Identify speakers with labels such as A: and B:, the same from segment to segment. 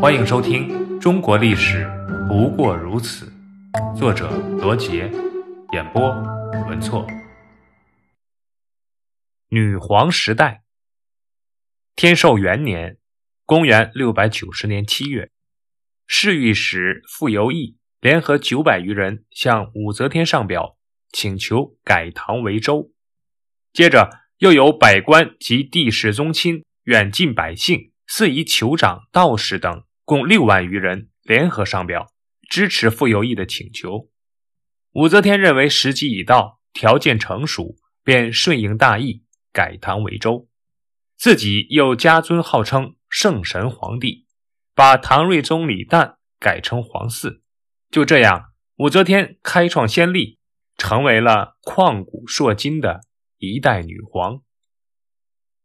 A: 欢迎收听《中国历史不过如此》，作者罗杰，演播文措。女皇时代，天寿元年（公元690年七月），侍御史傅由义联合九百余人向武则天上表，请求改唐为周。接着，又有百官及帝室宗亲、远近百姓、四夷酋长、道士等。共六万余人联合上表，支持傅友义的请求。武则天认为时机已到，条件成熟，便顺应大义，改唐为周。自己又加尊号称圣神皇帝，把唐睿宗李旦改成皇嗣。就这样，武则天开创先例，成为了旷古烁今的一代女皇。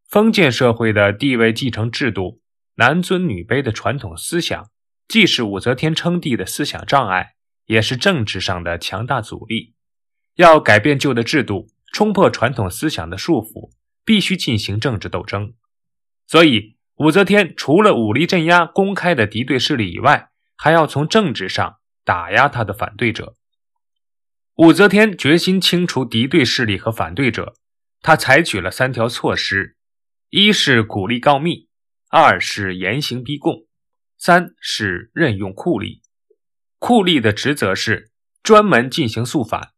A: 封建社会的地位继承制度。男尊女卑的传统思想，既是武则天称帝的思想障碍，也是政治上的强大阻力。要改变旧的制度，冲破传统思想的束缚，必须进行政治斗争。所以，武则天除了武力镇压公开的敌对势力以外，还要从政治上打压他的反对者。武则天决心清除敌对势力和反对者，她采取了三条措施：一是鼓励告密。二是严刑逼供，三是任用酷吏。酷吏的职责是专门进行肃反，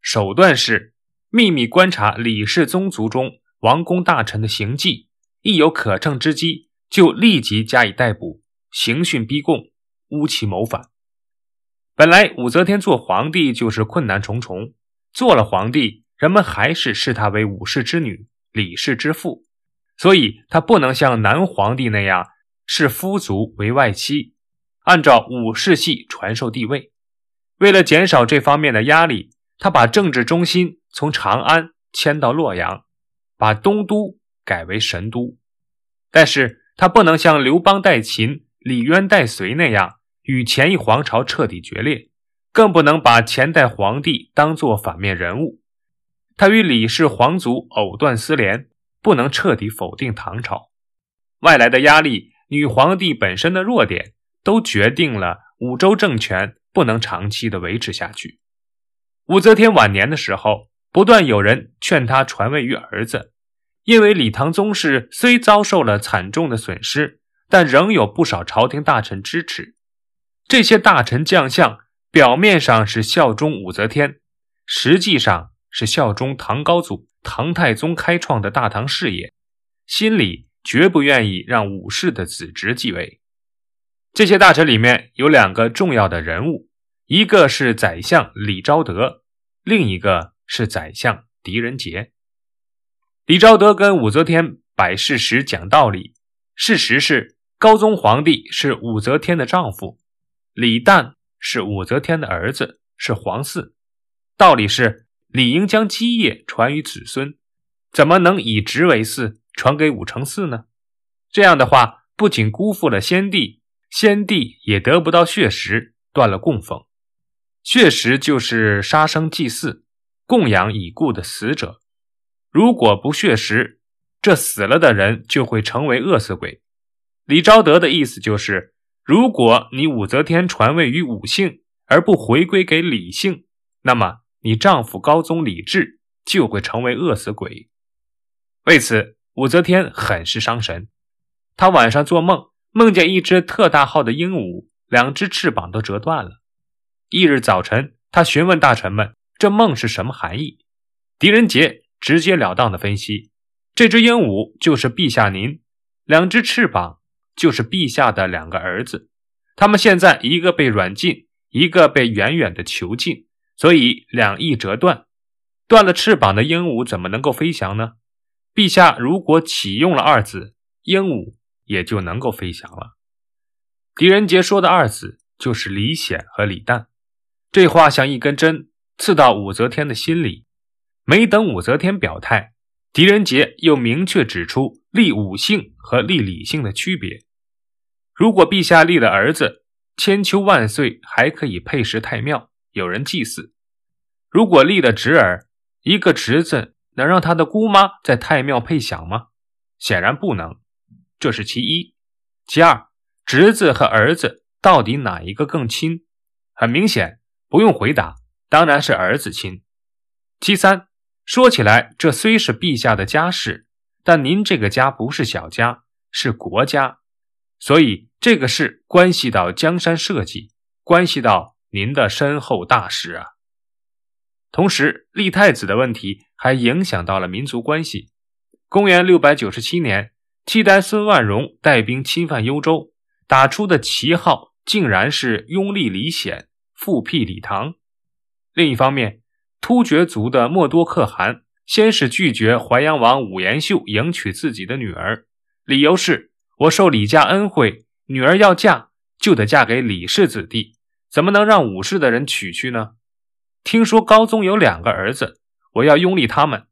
A: 手段是秘密观察李氏宗族中王公大臣的行迹，一有可乘之机就立即加以逮捕，刑讯逼供，诬其谋反。本来武则天做皇帝就是困难重重，做了皇帝，人们还是视她为武氏之女，李氏之妇。所以，他不能像南皇帝那样视夫族为外戚，按照武士系传授帝位。为了减少这方面的压力，他把政治中心从长安迁到洛阳，把东都改为神都。但是他不能像刘邦代秦、李渊代隋那样与前一皇朝彻底决裂，更不能把前代皇帝当作反面人物。他与李氏皇族藕断丝连。不能彻底否定唐朝，外来的压力、女皇帝本身的弱点，都决定了武周政权不能长期的维持下去。武则天晚年的时候，不断有人劝她传位于儿子，因为李唐宗室虽遭受了惨重的损失，但仍有不少朝廷大臣支持。这些大臣将相表面上是效忠武则天，实际上是效忠唐高祖。唐太宗开创的大唐事业，心里绝不愿意让武氏的子侄继位。这些大臣里面有两个重要的人物，一个是宰相李昭德，另一个是宰相狄仁杰。李昭德跟武则天摆事实、讲道理。事实是，高宗皇帝是武则天的丈夫，李旦是武则天的儿子，是皇嗣。道理是。理应将基业传于子孙，怎么能以直为嗣，传给武承嗣呢？这样的话，不仅辜负了先帝，先帝也得不到血食，断了供奉。血食就是杀生祭祀，供养已故的死者。如果不血食，这死了的人就会成为饿死鬼。李昭德的意思就是，如果你武则天传位于武姓，而不回归给李姓，那么。你丈夫高宗李治就会成为饿死鬼。为此，武则天很是伤神。她晚上做梦，梦见一只特大号的鹦鹉，两只翅膀都折断了。翌日早晨，她询问大臣们这梦是什么含义。狄仁杰直截了当的分析：这只鹦鹉就是陛下您，两只翅膀就是陛下的两个儿子，他们现在一个被软禁，一个被远远的囚禁。所以两翼折断，断了翅膀的鹦鹉怎么能够飞翔呢？陛下如果启用了二子，鹦鹉也就能够飞翔了。狄仁杰说的二子就是李显和李旦，这话像一根针刺到武则天的心里。没等武则天表态，狄仁杰又明确指出立武姓和立李姓的区别。如果陛下立了儿子千秋万岁，还可以配食太庙。有人祭祀，如果立了侄儿，一个侄子能让他的姑妈在太庙配享吗？显然不能，这是其一。其二，侄子和儿子到底哪一个更亲？很明显，不用回答，当然是儿子亲。其三，说起来，这虽是陛下的家事，但您这个家不是小家，是国家，所以这个事关系到江山社稷，关系到您的身后大事啊。同时，立太子的问题还影响到了民族关系。公元六百九十七年，契丹孙万荣带兵侵犯幽州，打出的旗号竟然是拥立李显。复辟李唐。另一方面，突厥族的默多可汗先是拒绝淮阳王武延秀迎娶自己的女儿，理由是：“我受李家恩惠，女儿要嫁就得嫁给李氏子弟，怎么能让武氏的人娶去呢？”听说高宗有两个儿子，我要拥立他们。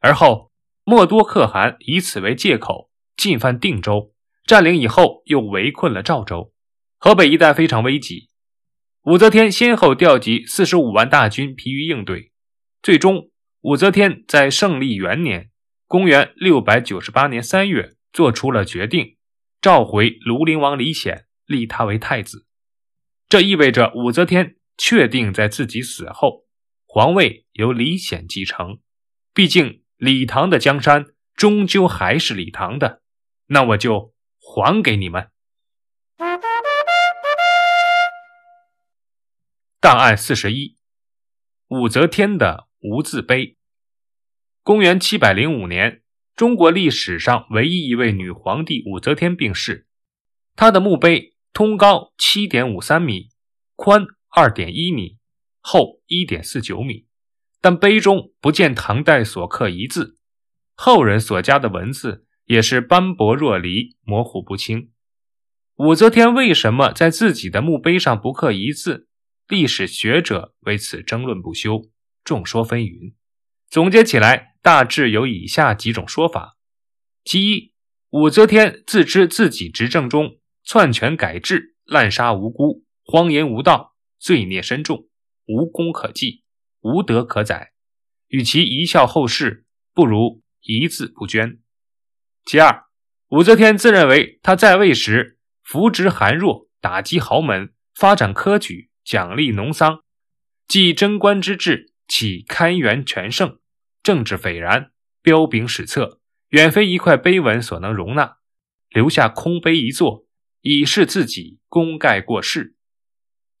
A: 而后，默多可汗以此为借口进犯定州，占领以后又围困了赵州，河北一带非常危急。武则天先后调集四十五万大军疲于应对，最终武则天在胜利元年（公元六百九十八年三月）做出了决定，召回庐陵王李显，立他为太子。这意味着武则天确定在自己死后，皇位由李显继承。毕竟李唐的江山终究还是李唐的，那我就还给你们。档案四十一，武则天的无字碑。公元七百零五年，中国历史上唯一一位女皇帝武则天病逝，她的墓碑通高七点五三米，宽二点一米，厚一点四九米，但碑中不见唐代所刻一字，后人所加的文字也是斑驳若离，模糊不清。武则天为什么在自己的墓碑上不刻一字？历史学者为此争论不休，众说纷纭。总结起来，大致有以下几种说法：其一，武则天自知自己执政中篡权改制、滥杀无辜、荒淫无道、罪孽深重，无功可记，无德可载，与其贻笑后世，不如一字不捐。其二，武则天自认为她在位时扶植寒弱，打击豪门，发展科举。奖励农桑，继贞观之治，起开元全盛，政治斐然，彪炳史册，远非一块碑文所能容纳。留下空碑一座，以示自己功盖过世。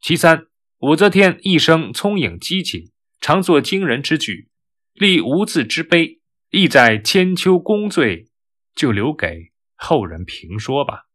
A: 其三，武则天一生聪颖机警，常做惊人之举，立无字之碑，意在千秋功罪，就留给后人评说吧。